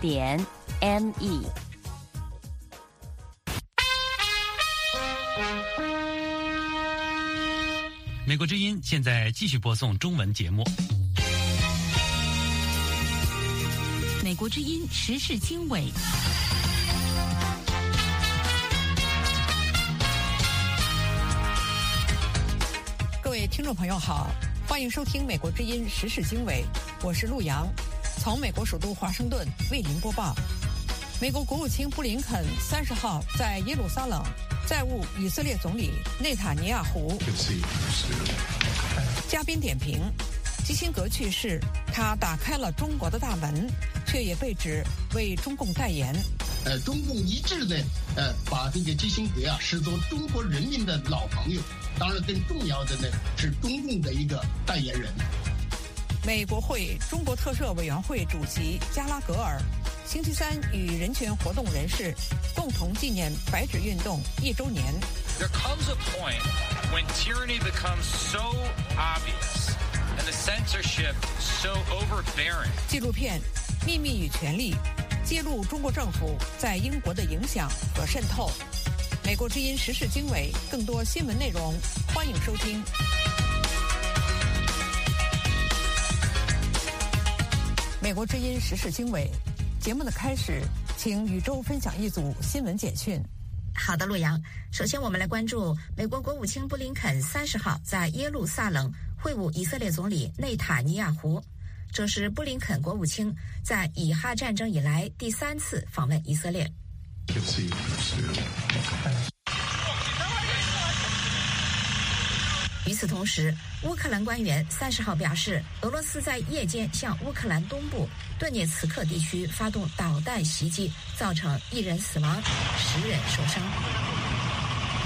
点 m e。美国之音现在继续播送中文节目。美国之音时事经纬。各位听众朋友好，欢迎收听美国之音时事经纬，我是陆洋。从美国首都华盛顿为您播报：美国国务卿布林肯三十号在耶路撒冷再晤以色列总理内塔尼亚胡。嘉宾点评：基辛格去世，他打开了中国的大门，却也被指为中共代言。呃，中共一致的呃把这个基辛格啊视作中国人民的老朋友，当然更重要的呢是中共的一个代言人。美国会中国特赦委员会主席加拉格尔星期三与人权活动人士共同纪念白纸运动一周年。There comes a point when tyranny becomes so obvious and the censorship so overbearing. 纪录片《秘密与权力》揭露中国政府在英国的影响和渗透。美国之音时事经纬，更多新闻内容，欢迎收听。美国之音时事经纬节目的开始，请宇宙分享一组新闻简讯。好的，洛阳。首先，我们来关注美国国务卿布林肯三十号在耶路撒冷会晤以色列总理内塔尼亚胡，这是布林肯国务卿在以哈战争以来第三次访问以色列。与此同时，乌克兰官员三十号表示，俄罗斯在夜间向乌克兰东部顿涅茨克地区发动导弹袭击，造成一人死亡，十人受伤。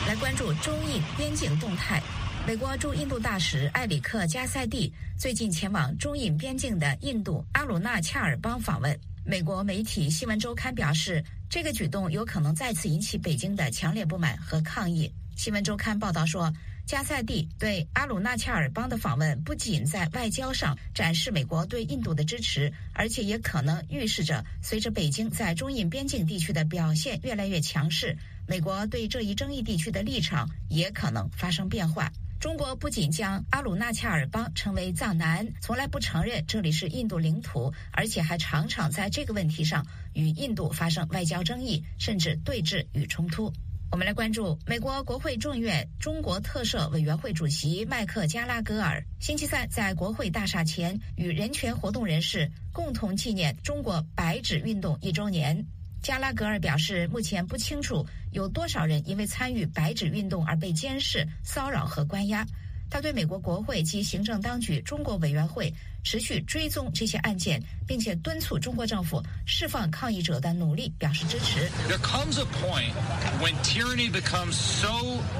来关注中印边境动态，美国驻印度大使埃里克加塞蒂最近前往中印边境的印度阿鲁纳恰尔邦访问。美国媒体《新闻周刊》表示，这个举动有可能再次引起北京的强烈不满和抗议。《新闻周刊》报道说。加塞蒂对阿鲁纳恰尔邦的访问，不仅在外交上展示美国对印度的支持，而且也可能预示着，随着北京在中印边境地区的表现越来越强势，美国对这一争议地区的立场也可能发生变化。中国不仅将阿鲁纳恰尔邦称为藏南，从来不承认这里是印度领土，而且还常常在这个问题上与印度发生外交争议，甚至对峙与冲突。我们来关注美国国会众院中国特赦委员会主席麦克加拉格尔星期三在国会大厦前与人权活动人士共同纪念中国白纸运动一周年。加拉格尔表示，目前不清楚有多少人因为参与白纸运动而被监视、骚扰和关押。他对美国国会及行政当局中国委员会持续追踪这些案件，并且敦促中国政府释放抗议者的努力表示支持。There comes a point when tyranny becomes so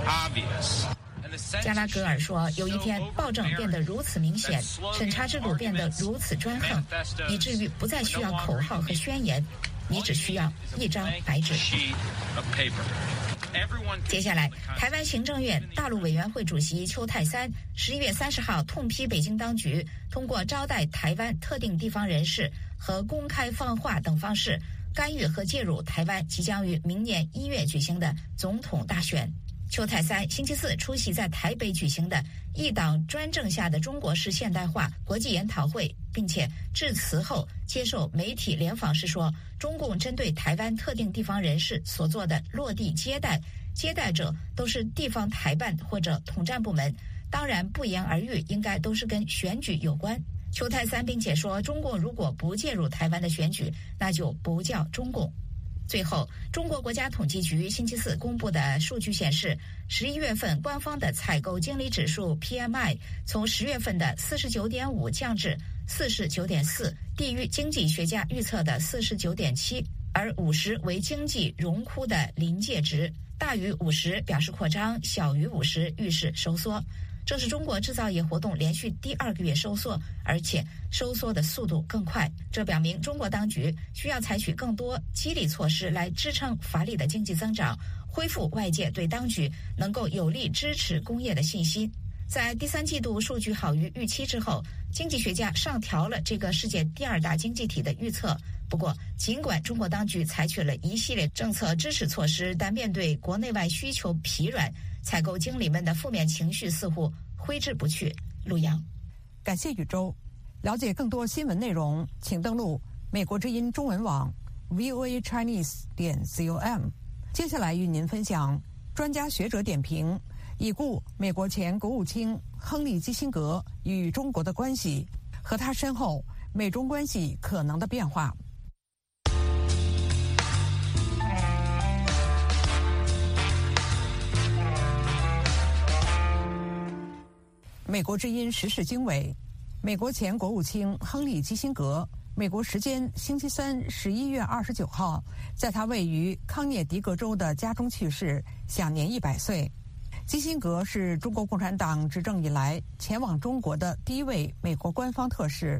obvious. 加拉格尔说：“有一天，暴政变得如此明显，审查制度变得如此专横，以至于不再需要口号和宣言，你只需要一张白纸。”接下来，台湾行政院大陆委员会主席邱泰三十一月三十号痛批北京当局通过招待台湾特定地方人士和公开放话等方式干预和介入台湾即将于明年一月举行的总统大选。邱泰三星期四出席在台北举行的一党专政下的中国式现代化国际研讨会，并且致辞后接受媒体联访时说，中共针对台湾特定地方人士所做的落地接待，接待者都是地方台办或者统战部门，当然不言而喻，应该都是跟选举有关。邱泰三并且说，中共如果不介入台湾的选举，那就不叫中共。最后，中国国家统计局星期四公布的数据显示，十一月份官方的采购经理指数 PMI 从十月份的四十九点五降至四十九点四，低于经济学家预测的四十九点七，而五十为经济荣枯的临界值，大于五十表示扩张，小于五十预示收缩。这是中国制造业活动连续第二个月收缩，而且收缩的速度更快。这表明中国当局需要采取更多激励措施来支撑乏力的经济增长，恢复外界对当局能够有力支持工业的信心。在第三季度数据好于预期之后，经济学家上调了这个世界第二大经济体的预测，不过，尽管中国当局采取了一系列政策支持措施，但面对国内外需求疲软，采购经理们的负面情绪似乎挥之不去。陆阳，感谢宇宙。了解更多新闻内容，请登录美国之音中文网 voa chinese 点 com。接下来与您分享专家学者点评已故美国前国务卿亨利基辛格与中国的关系和他身后美中关系可能的变化。美国之音时事经纬，美国前国务卿亨利基辛格，美国时间星期三十一月二十九号，在他位于康涅狄格州的家中去世，享年一百岁。基辛格是中国共产党执政以来前往中国的第一位美国官方特使，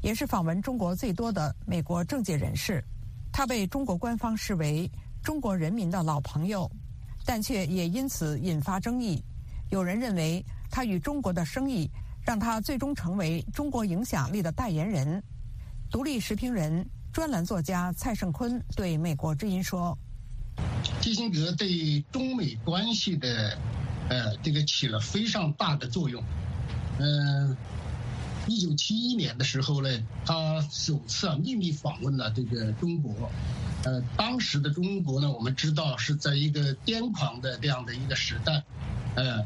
也是访问中国最多的美国政界人士。他被中国官方视为中国人民的老朋友，但却也因此引发争议。有人认为。他与中国的生意，让他最终成为中国影响力的代言人。独立时评人、专栏作家蔡胜坤对美国之音说：“基辛格对中美关系的，呃，这个起了非常大的作用。嗯，一九七一年的时候呢，他首次啊秘密访问了这个中国。呃，当时的中国呢，我们知道是在一个癫狂的这样的一个时代，呃。”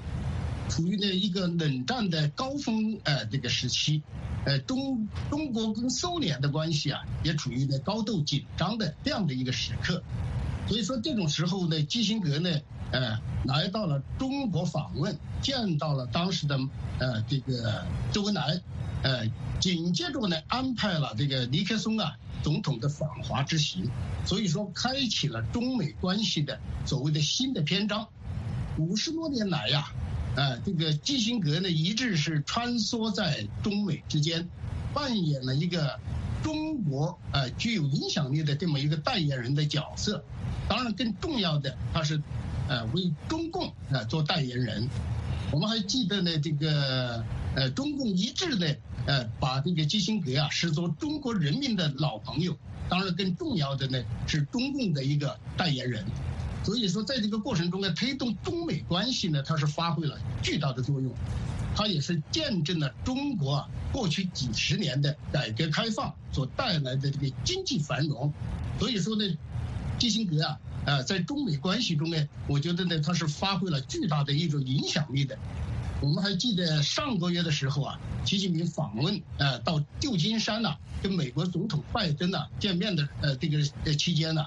处于呢一个冷战的高峰，呃，这个时期，呃，中中国跟苏联的关系啊，也处于呢高度紧张的这样的一个时刻，所以说这种时候呢，基辛格呢，呃，来到了中国访问，见到了当时的呃这个周恩来，呃，紧接着呢安排了这个尼克松啊总统的访华之行，所以说开启了中美关系的所谓的新的篇章，五十多年来呀。啊，啊这个基辛格呢，一直是穿梭在中美之间，扮演了一个中国呃具有影响力的这么一个代言人的角色。当然，更重要的，他是呃为中共啊做代言人。我们还记得呢，这个呃中共一致的呃把这个基辛格啊视作中国人民的老朋友。当然，更重要的呢是中共的一个代言人。所以说，在这个过程中呢，推动中美关系呢，它是发挥了巨大的作用，它也是见证了中国啊过去几十年的改革开放所带来的这个经济繁荣。所以说呢，基辛格啊，啊，在中美关系中呢，我觉得呢，他是发挥了巨大的一种影响力的。我们还记得上个月的时候啊，习近平访问呃到旧金山呐，跟美国总统拜登呐见面的呃这个呃期间呢。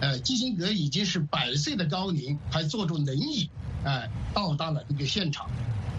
呃，基辛格已经是百岁的高龄，还坐着轮椅，哎，到达了这个现场，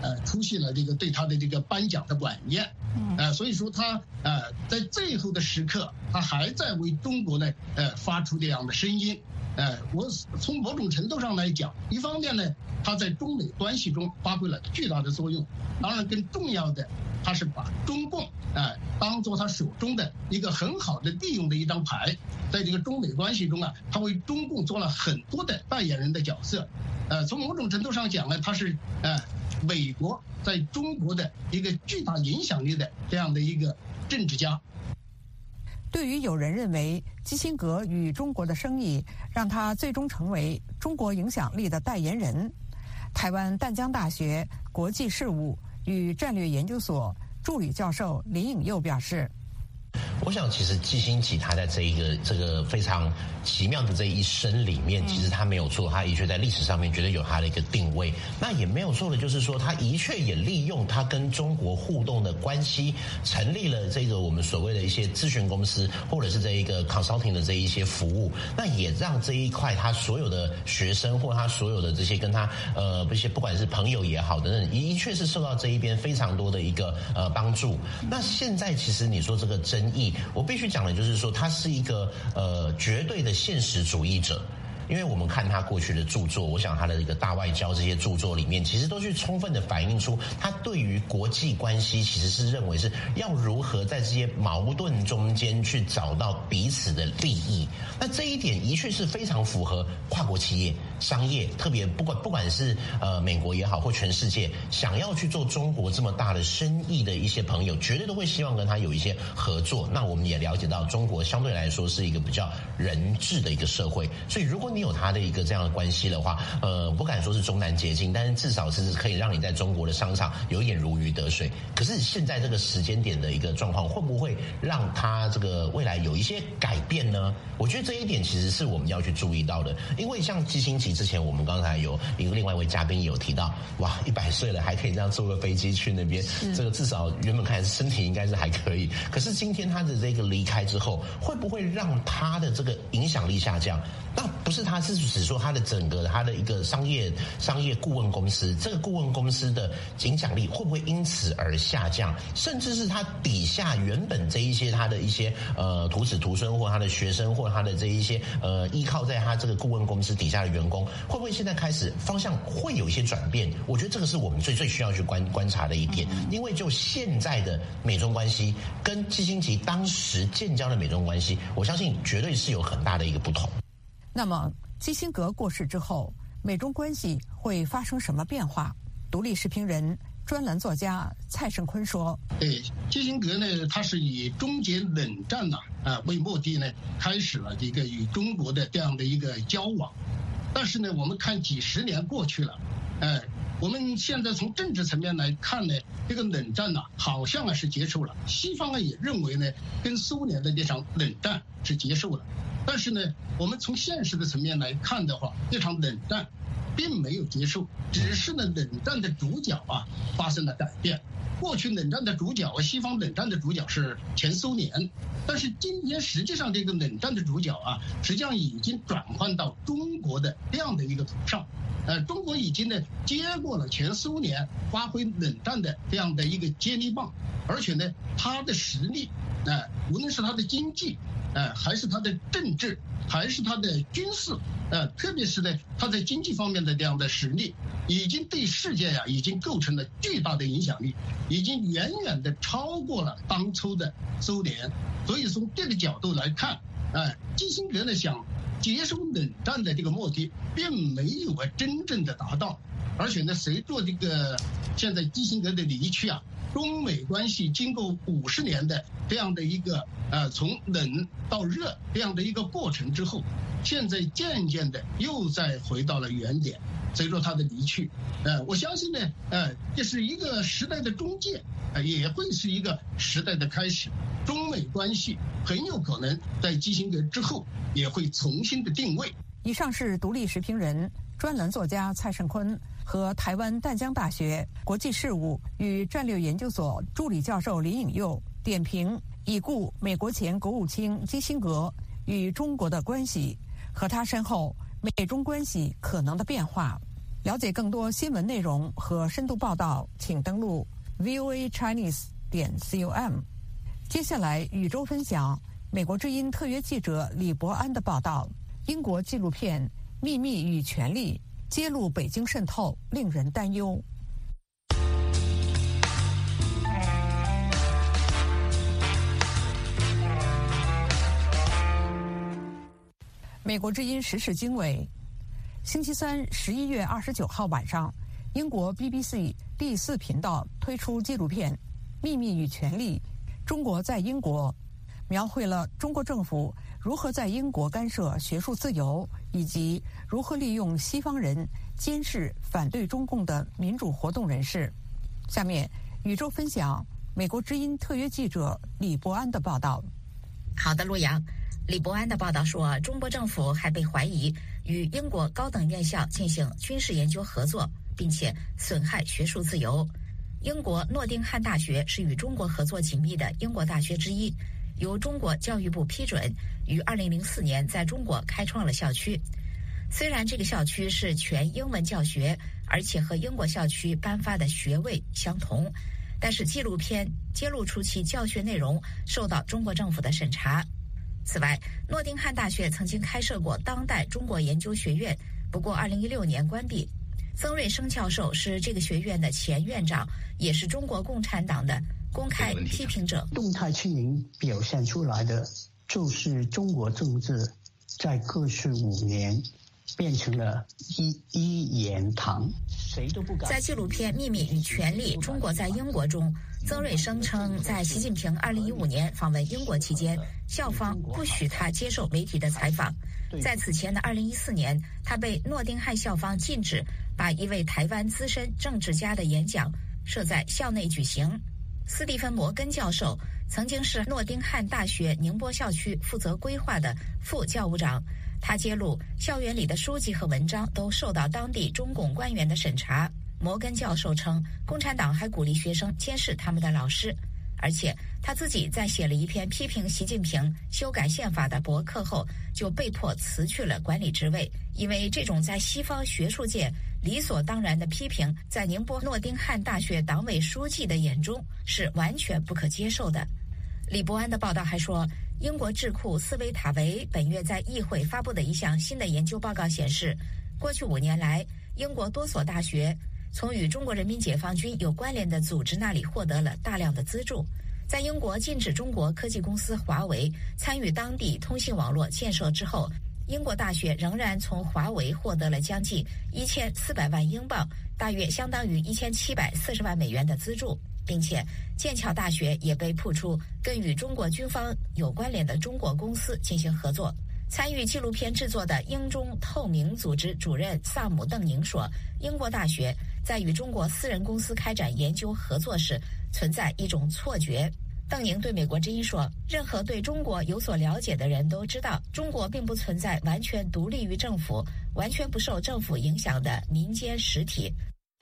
呃，出席了这个对他的这个颁奖的晚宴，呃，所以说他呃在最后的时刻，他还在为中国呢，呃，发出这样的声音，呃，我从某种程度上来讲，一方面呢，他在中美关系中发挥了巨大的作用，当然更重要的。他是把中共哎当做他手中的一个很好的利用的一张牌，在这个中美关系中啊，他为中共做了很多的代言人的角色，呃，从某种程度上讲呢，他是呃美国在中国的一个巨大影响力的这样的一个政治家。对于有人认为基辛格与中国的生意让他最终成为中国影响力的代言人，台湾淡江大学国际事务。与战略研究所助理教授林颖佑表示。我想，其实季星吉他在这一个这个非常奇妙的这一生里面，其实他没有错，他的确在历史上面绝对有他的一个定位。那也没有错的，就是说他的确也利用他跟中国互动的关系，成立了这个我们所谓的一些咨询公司，或者是这一个 consulting 的这一些服务。那也让这一块他所有的学生或他所有的这些跟他呃一些不管是朋友也好等等，的确是受到这一边非常多的一个呃帮助。那现在其实你说这个争议。我必须讲的，就是说他是一个呃绝对的现实主义者。因为我们看他过去的著作，我想他的一个大外交这些著作里面，其实都去充分的反映出他对于国际关系其实是认为是要如何在这些矛盾中间去找到彼此的利益。那这一点的确是非常符合跨国企业商业，特别不管不管是呃美国也好，或全世界想要去做中国这么大的生意的一些朋友，绝对都会希望跟他有一些合作。那我们也了解到，中国相对来说是一个比较人治的一个社会，所以如果你有他的一个这样的关系的话，呃，不敢说是中南捷径，但是至少是可以让你在中国的商场有一点如鱼得水。可是现在这个时间点的一个状况，会不会让他这个未来有一些改变呢？我觉得这一点其实是我们要去注意到的，因为像基辛奇之前，我们刚才有一个另外一位嘉宾有提到，哇，一百岁了还可以这样坐个飞机去那边，这个至少原本看来身体应该是还可以。可是今天他的这个离开之后，会不会让他的这个影响力下降？那不是他是指说他的整个他的一个商业商业顾问公司，这个顾问公司的影响力会不会因此而下降？甚至是他底下原本这一些他的一些呃徒子徒孙或他的学生或他的这一些呃依靠在他这个顾问公司底下的员工，会不会现在开始方向会有一些转变？我觉得这个是我们最最需要去观观察的一点，因为就现在的美中关系跟基辛格当时建交的美中关系，我相信绝对是有很大的一个不同。那么，基辛格过世之后，美中关系会发生什么变化？独立视频人、专栏作家蔡胜坤说：“对，基辛格呢，他是以终结冷战呐啊为目的呢，开始了一个与中国的这样的一个交往。但是呢，我们看几十年过去了，哎，我们现在从政治层面来看呢，这个冷战呐，好像啊是结束了。西方啊也认为呢，跟苏联的这场冷战是结束了。”但是呢，我们从现实的层面来看的话，这场冷战并没有结束，只是呢，冷战的主角啊发生了改变。过去冷战的主角，西方冷战的主角是前苏联，但是今天实际上这个冷战的主角啊，实际上已经转换到中国的这样的一个头上。呃，中国已经呢接过了前苏联发挥冷战的这样的一个接力棒，而且呢，它的实力，呃，无论是它的经济。呃，还是他的政治，还是他的军事，呃，特别是呢，他在经济方面的这样的实力，已经对世界呀，已经构成了巨大的影响力，已经远远的超过了当初的苏联。所以从这个角度来看，哎，基辛格呢想结束冷战的这个目的，并没有啊真正的达到，而且呢，随着这个现在基辛格的离去啊。中美关系经过五十年的这样的一个呃从冷到热这样的一个过程之后，现在渐渐的又再回到了原点。随着他的离去，呃，我相信呢，呃，这是一个时代的终结，呃，也会是一个时代的开始。中美关系很有可能在基辛格之后也会重新的定位。以上是独立时评人、专栏作家蔡胜坤。和台湾淡江大学国际事务与战略研究所助理教授林颖佑点评已故美国前国务卿基辛格与中国的关系和他身后美中关系可能的变化。了解更多新闻内容和深度报道，请登录 voa chinese 点 com。接下来，宇宙分享美国之音特约记者李伯安的报道：英国纪录片《秘密与权力》。揭露北京渗透令人担忧。美国之音时事经纬，星期三十一月二十九号晚上，英国 BBC 第四频道推出纪录片《秘密与权力：中国在英国》，描绘了中国政府。如何在英国干涉学术自由，以及如何利用西方人监视反对中共的民主活动人士？下面，宇宙分享美国之音特约记者李伯安的报道。好的，陆阳，李伯安的报道说，中国政府还被怀疑与英国高等院校进行军事研究合作，并且损害学术自由。英国诺丁汉大学是与中国合作紧密的英国大学之一。由中国教育部批准，于二零零四年在中国开创了校区。虽然这个校区是全英文教学，而且和英国校区颁发的学位相同，但是纪录片揭露出其教学内容受到中国政府的审查。此外，诺丁汉大学曾经开设过当代中国研究学院，不过二零一六年关闭。曾瑞生教授是这个学院的前院长，也是中国共产党的。公开批评者动态清零表现出来的，就是中国政治在过去五年变成了一一言堂，谁都不敢。在纪录片《秘密与权力：中国在英国》中，曾瑞声称，在习近平2015年访问英国期间，校方不许他接受媒体的采访。在此前的2014年，他被诺丁汉校方禁止把一位台湾资深政治家的演讲设在校内举行。斯蒂芬·摩根教授曾经是诺丁汉大学宁波校区负责规划的副教务长。他揭露，校园里的书籍和文章都受到当地中共官员的审查。摩根教授称，共产党还鼓励学生监视他们的老师，而且他自己在写了一篇批评习近平修改宪法的博客后，就被迫辞去了管理职位，因为这种在西方学术界。理所当然的批评，在宁波诺丁汉大学党委书记的眼中是完全不可接受的。李伯安的报道还说，英国智库斯维塔维本月在议会发布的一项新的研究报告显示，过去五年来，英国多所大学从与中国人民解放军有关联的组织那里获得了大量的资助。在英国禁止中国科技公司华为参与当地通信网络建设之后。英国大学仍然从华为获得了将近一千四百万英镑，大约相当于一千七百四十万美元的资助，并且剑桥大学也被曝出跟与中国军方有关联的中国公司进行合作。参与纪录片制作的英中透明组织主任萨姆·邓宁说：“英国大学在与中国私人公司开展研究合作时，存在一种错觉。”邓宁对美国之音说：“任何对中国有所了解的人都知道，中国并不存在完全独立于政府、完全不受政府影响的民间实体。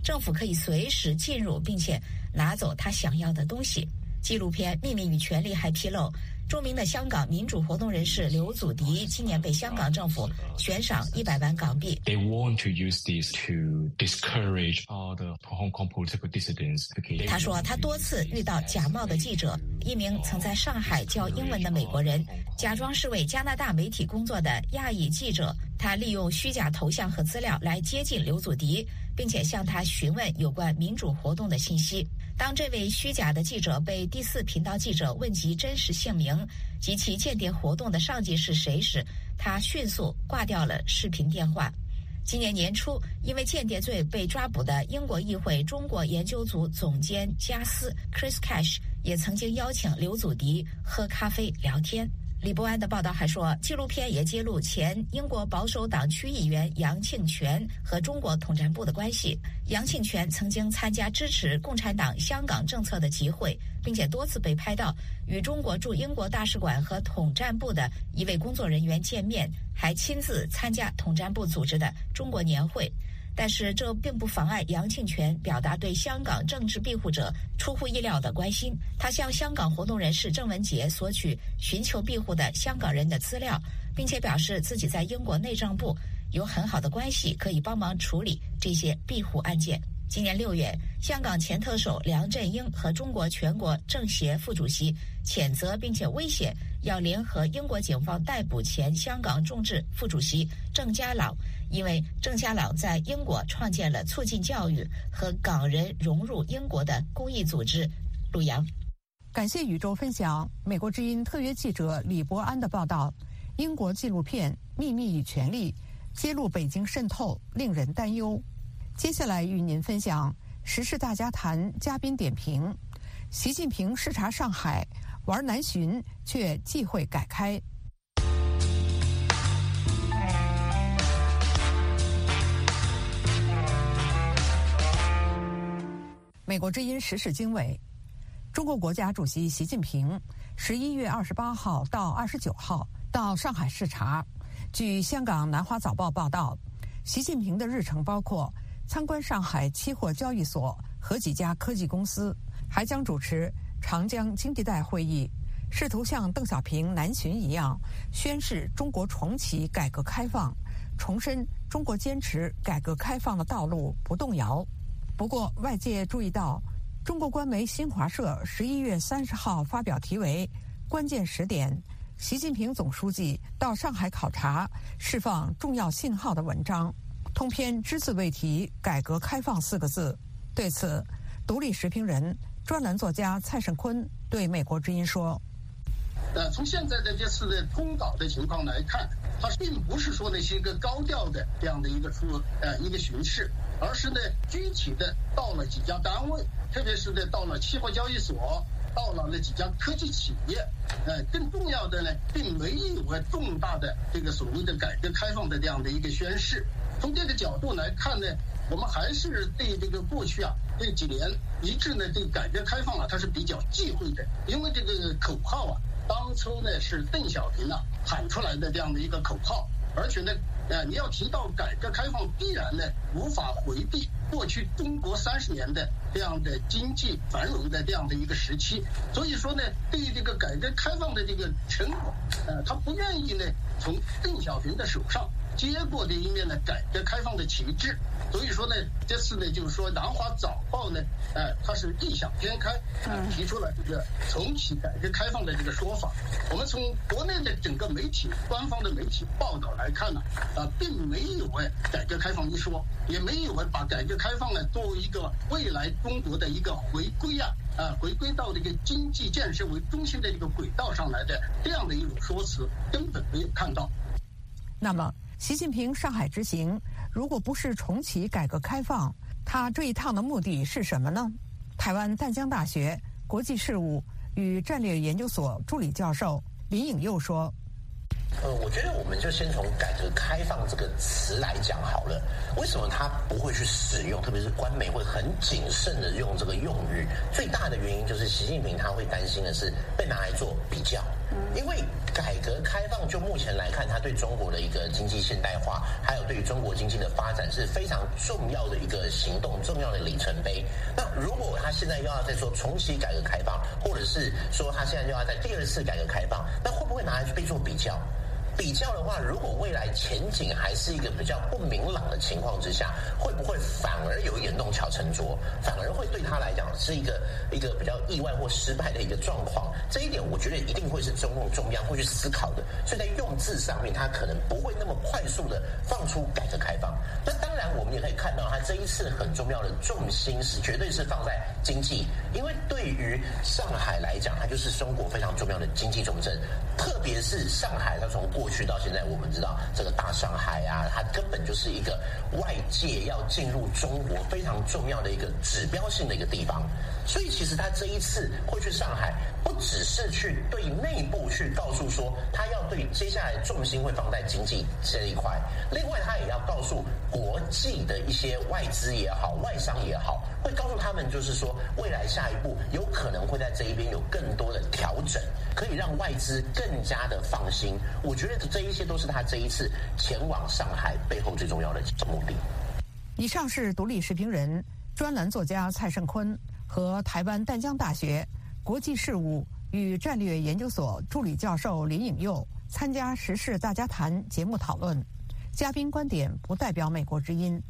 政府可以随时进入，并且拿走他想要的东西。”纪录片《秘密与权力》还披露。著名的香港民主活动人士刘祖迪今年被香港政府悬赏一百万港币。They want to use this to discourage other Hong Kong political dissidents. 他说，他多次遇到假冒的记者，一名曾在上海教英文的美国人，假装是为加拿大媒体工作的亚裔记者，他利用虚假头像和资料来接近刘祖迪，并且向他询问有关民主活动的信息。当这位虚假的记者被第四频道记者问及真实姓名及其间谍活动的上级是谁时，他迅速挂掉了视频电话。今年年初，因为间谍罪被抓捕的英国议会中国研究组总监加斯 （Chris Cash） 也曾经邀请刘祖迪喝咖啡聊天。李伯安的报道还说，纪录片也揭露前英国保守党区议员杨庆全和中国统战部的关系。杨庆全曾经参加支持共产党香港政策的集会，并且多次被拍到与中国驻英国大使馆和统战部的一位工作人员见面，还亲自参加统战部组织的中国年会。但是这并不妨碍杨庆全表达对香港政治庇护者出乎意料的关心。他向香港活动人士郑文杰索取寻求庇护的香港人的资料，并且表示自己在英国内政部有很好的关系，可以帮忙处理这些庇护案件。今年六月，香港前特首梁振英和中国全国政协副主席谴责并且威胁要联合英国警方逮捕前香港众志副主席郑家朗，因为郑家朗在英国创建了促进教育和港人融入英国的公益组织。陆阳，感谢宇宙分享美国之音特约记者李伯安的报道。英国纪录片《秘密与权力》揭露北京渗透，令人担忧。接下来与您分享时事大家谈嘉宾点评：习近平视察上海，玩南巡却忌讳改开。美国之音时事经纬：中国国家主席习近平十一月二十八号到二十九号到上海视察。据香港南华早报报道，习近平的日程包括。参观上海期货交易所和几家科技公司，还将主持长江经济带会议，试图像邓小平南巡一样宣示中国重启改革开放，重申中国坚持改革开放的道路不动摇。不过，外界注意到，中国官媒新华社十一月三十号发表题为“关键时点：习近平总书记到上海考察，释放重要信号”的文章。通篇只字未提“改革开放”四个字。对此，独立时评人、专栏作家蔡胜坤对美国之音说：“呃，从现在的这次的通稿的情况来看，它并不是说那些个高调的这样的一个出呃一个巡视，而是呢具体的到了几家单位，特别是呢到了期货交易所。到了那几家科技企业，呃，更重要的呢，并没有重大的这个所谓的改革开放的这样的一个宣示。从这个角度来看呢，我们还是对这个过去啊这几年一直呢对改革开放啊，它是比较忌讳的，因为这个口号啊，当初呢是邓小平啊喊出来的这样的一个口号，而且呢。呃，你要提到改革开放，必然呢无法回避过去中国三十年的这样的经济繁荣的这样的一个时期。所以说呢，对于这个改革开放的这个成果，呃，他不愿意呢从邓小平的手上接过这一面呢改革开放的旗帜。所以说呢，这次呢，就是说《南华早报》呢，呃，它是异想天开，啊，提出了这个重启改革开放的这个说法。我们从国内的整个媒体、官方的媒体报道来看呢，啊，并没有哎改革开放一说，也没有哎把改革开放呢作为一个未来中国的一个回归啊，啊，回归到这个经济建设为中心的一个轨道上来的这样的一种说辞，根本没有看到。那么，习近平上海之行。如果不是重启改革开放，他这一趟的目的是什么呢？台湾淡江大学国际事务与战略研究所助理教授林颖佑说。呃，我觉得我们就先从改革开放这个词来讲好了。为什么他不会去使用，特别是官媒会很谨慎的用这个用语？最大的原因就是习近平他会担心的是被拿来做比较。因为改革开放就目前来看，它对中国的一个经济现代化，还有对于中国经济的发展是非常重要的一个行动，重要的里程碑。那如果他现在又要再说重启改革开放，或者是说他现在又要在第二次改革开放，那会不会拿来被做比较？比较的话，如果未来前景还是一个比较不明朗的情况之下，会不会反而有一点弄巧成拙，反而会对他来讲是一个一个比较意外或失败的一个状况？这一点我觉得一定会是中共中央会去思考的。所以在用字上面，他可能不会那么快速的放出改革开放。那当然，我们也可以看到，他这一次很重要的重心是绝对是放在经济，因为对于上海来讲，它就是中国非常重要的经济重镇，特别是上海，它从过过去到现在，我们知道这个大上海啊，它根本就是一个外界要进入中国非常重要的一个指标性的一个地方。所以，其实他这一次会去上海，不只是去对内部去告诉说，他要对接下来重心会放在经济这一块。另外，他也要告诉国际的一些外资也好、外商也好，会告诉他们，就是说，未来下一步有可能会在这一边有更多的调整，可以让外资更加的放心。我觉得。这一切都是他这一次前往上海背后最重要的目的。以上是独立时评人、专栏作家蔡胜坤和台湾淡江大学国际事务与战略研究所助理教授林颖佑参加《时事大家谈》节目讨论。嘉宾观点不代表美国之音。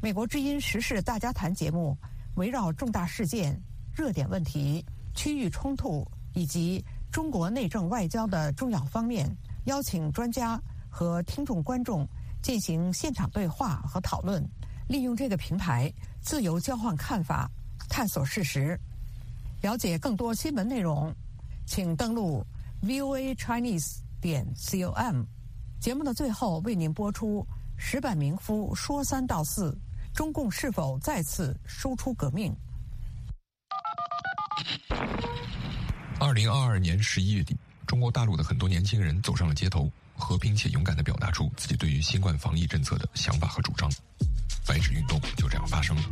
美国之音《时事大家谈》节目围绕重大事件、热点问题、区域冲突以及中国内政外交的重要方面。邀请专家和听众观众进行现场对话和讨论，利用这个平台自由交换看法，探索事实。了解更多新闻内容，请登录 VOA Chinese 点 com。节目的最后为您播出石板明夫说三道四：中共是否再次输出革命？二零二二年十一月底。中国大陆的很多年轻人走上了街头，和平且勇敢地表达出自己对于新冠防疫政策的想法和主张。白纸运动就这样发生了。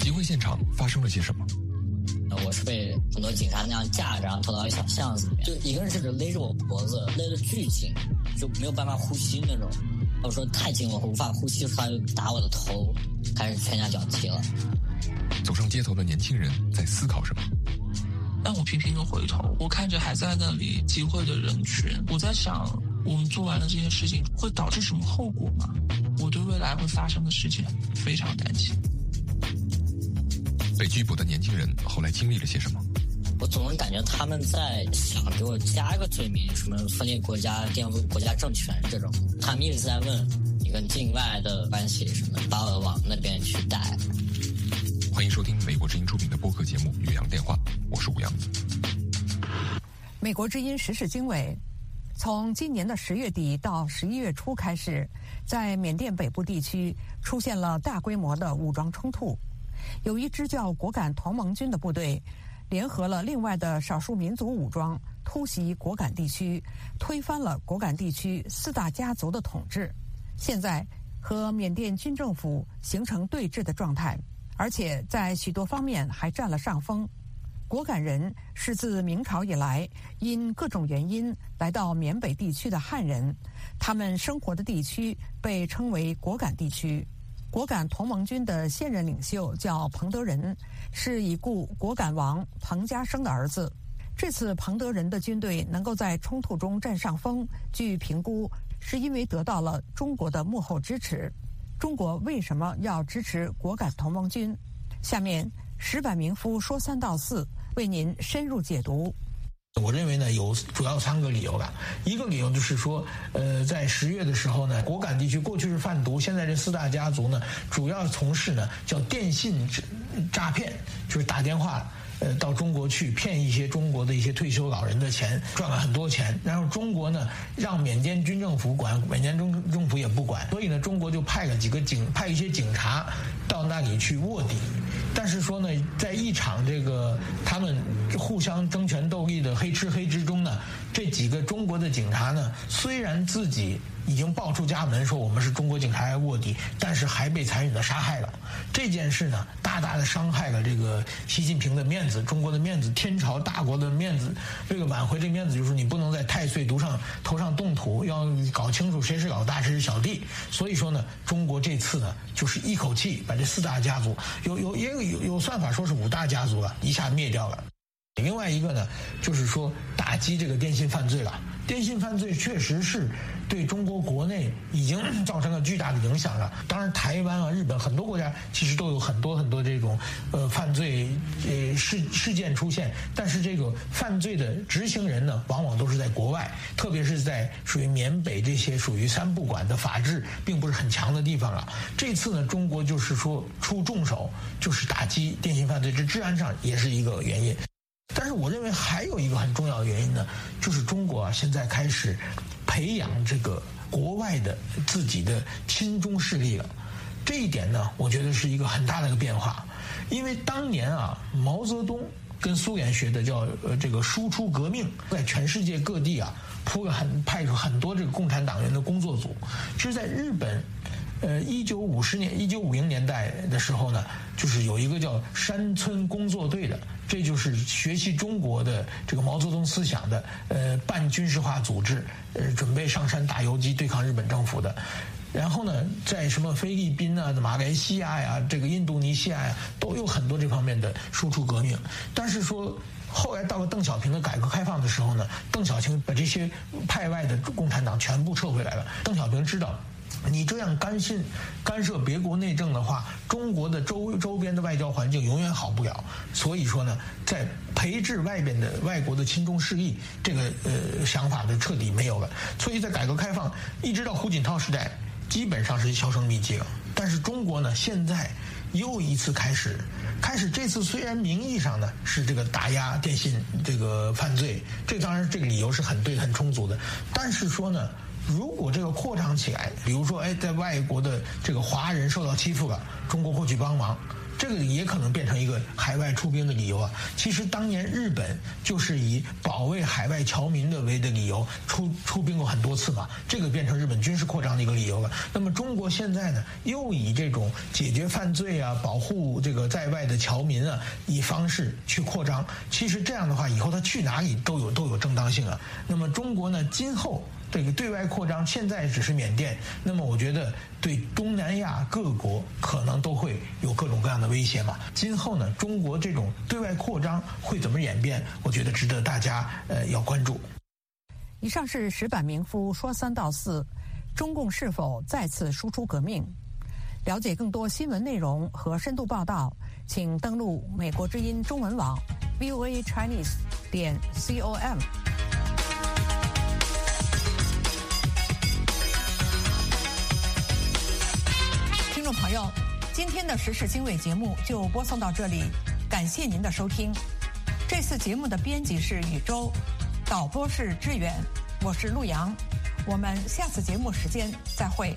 集会现场发生了些什么？我是被很多警察那样架着，然后拖到一小巷子里面，就一个人甚至勒着我脖子，勒得巨紧，就没有办法呼吸那种。我说太紧了，我无法呼吸，他就打我的头，开始拳打脚踢了。走上街头的年轻人在思考什么？但我频频的回头，我看着还在那里集会的人群，我在想，我们做完了这些事情会导致什么后果吗？我对未来会发生的事情非常担心。被拘捕的年轻人后来经历了些什么？我总是感觉他们在想给我加一个罪名，什么分裂国家、颠覆国家政权这种。他们一直在问你跟境外的关系什么，把我往那边去带。欢迎收听美国之音出品的播客节目《岳阳电话》，我是吴阳。美国之音时事经纬，从今年的十月底到十一月初开始，在缅甸北部地区出现了大规模的武装冲突。有一支叫果敢同盟军的部队，联合了另外的少数民族武装，突袭果敢地区，推翻了果敢地区四大家族的统治。现在和缅甸军政府形成对峙的状态，而且在许多方面还占了上风。果敢人是自明朝以来因各种原因来到缅北地区的汉人，他们生活的地区被称为果敢地区。果敢同盟军的现任领袖叫彭德仁，是已故果敢王彭家生的儿子。这次彭德仁的军队能够在冲突中占上风，据评估是因为得到了中国的幕后支持。中国为什么要支持果敢同盟军？下面石板明夫说三道四。为您深入解读。我认为呢，有主要三个理由吧。一个理由就是说，呃，在十月的时候呢，果敢地区过去是贩毒，现在这四大家族呢，主要从事呢叫电信诈骗，就是打电话。呃，到中国去骗一些中国的一些退休老人的钱，赚了很多钱。然后中国呢，让缅甸军政府管，缅甸中政府也不管。所以呢，中国就派了几个警，派一些警察到那里去卧底。但是说呢，在一场这个他们互相争权斗利的黑吃黑之中呢，这几个中国的警察呢，虽然自己。已经报出家门说我们是中国警察卧底，但是还被残忍的杀害了。这件事呢，大大的伤害了这个习近平的面子，中国的面子，天朝大国的面子。为了挽回这面子，就是你不能在太岁头上头上动土，要搞清楚谁是老大，谁是小弟。所以说呢，中国这次呢，就是一口气把这四大家族，有有也有有有算法说是五大家族了，一下灭掉了。另外一个呢，就是说打击这个电信犯罪了。电信犯罪确实是对中国国内已经 造成了巨大的影响了。当然，台湾啊、日本很多国家其实都有很多很多这种呃犯罪呃事事件出现。但是这个犯罪的执行人呢，往往都是在国外，特别是在属于缅北这些属于三不管的法治并不是很强的地方了。这次呢，中国就是说出重手，就是打击电信犯罪，这治安上也是一个原因。但是我认为还有一个很重要的原因呢，就是中国啊现在开始培养这个国外的自己的亲中势力了。这一点呢，我觉得是一个很大的一个变化。因为当年啊，毛泽东跟苏联学的叫呃这个输出革命，在全世界各地啊铺了很派出很多这个共产党员的工作组。其实，在日本。呃，一九五十年、一九五零年代的时候呢，就是有一个叫山村工作队的，这就是学习中国的这个毛泽东思想的，呃，半军事化组织，呃，准备上山打游击对抗日本政府的。然后呢，在什么菲律宾啊、马来西亚呀、这个印度尼西亚呀，都有很多这方面的输出革命。但是说，后来到了邓小平的改革开放的时候呢，邓小平把这些派外的共产党全部撤回来了。邓小平知道。你这样干涉干涉别国内政的话，中国的周周边的外交环境永远好不了。所以说呢，在培植外边的外国的亲中势力这个呃想法的彻底没有了。所以在改革开放一直到胡锦涛时代，基本上是销声匿迹了。但是中国呢，现在又一次开始，开始这次虽然名义上呢是这个打压电信这个犯罪，这当然这个理由是很对很充足的，但是说呢。如果这个扩张起来，比如说，哎，在外国的这个华人受到欺负了，中国过去帮忙，这个也可能变成一个海外出兵的理由啊。其实当年日本就是以保卫海外侨民的为的理由出出兵过很多次嘛，这个变成日本军事扩张的一个理由了。那么中国现在呢，又以这种解决犯罪啊、保护这个在外的侨民啊，以方式去扩张。其实这样的话，以后他去哪里都有都有正当性啊。那么中国呢，今后。这个对外扩张现在只是缅甸，那么我觉得对东南亚各国可能都会有各种各样的威胁嘛。今后呢，中国这种对外扩张会怎么演变？我觉得值得大家呃要关注。以上是石板明夫说三道四，中共是否再次输出革命？了解更多新闻内容和深度报道，请登录美国之音中文网 voa chinese 点 com。众朋友，今天的时事经纬节目就播送到这里，感谢您的收听。这次节目的编辑是宇宙，导播是志远，我是陆阳，我们下次节目时间再会。